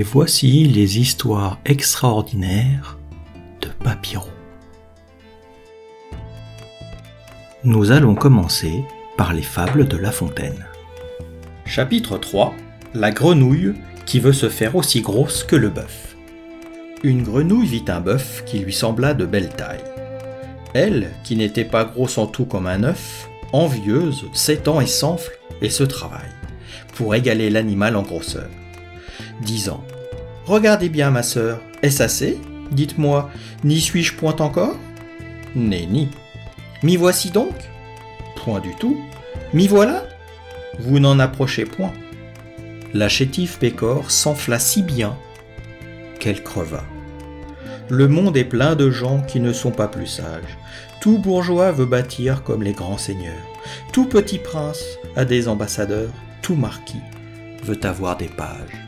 Et voici les histoires extraordinaires de Papyrus. Nous allons commencer par les fables de La Fontaine. Chapitre 3 La grenouille qui veut se faire aussi grosse que le bœuf. Une grenouille vit un bœuf qui lui sembla de belle taille. Elle, qui n'était pas grosse en tout comme un œuf, envieuse, s'étend et s'enfle et se travaille, pour égaler l'animal en grosseur. Disant Regardez bien, ma sœur, est-ce assez? Dites-moi, n'y suis-je point encore? Nenni. M'y voici donc? Point du tout. M'y voilà? Vous n'en approchez point. La chétive Pécore s'enfla si bien qu'elle creva. Le monde est plein de gens qui ne sont pas plus sages. Tout bourgeois veut bâtir comme les grands seigneurs. Tout petit prince a des ambassadeurs. Tout marquis veut avoir des pages.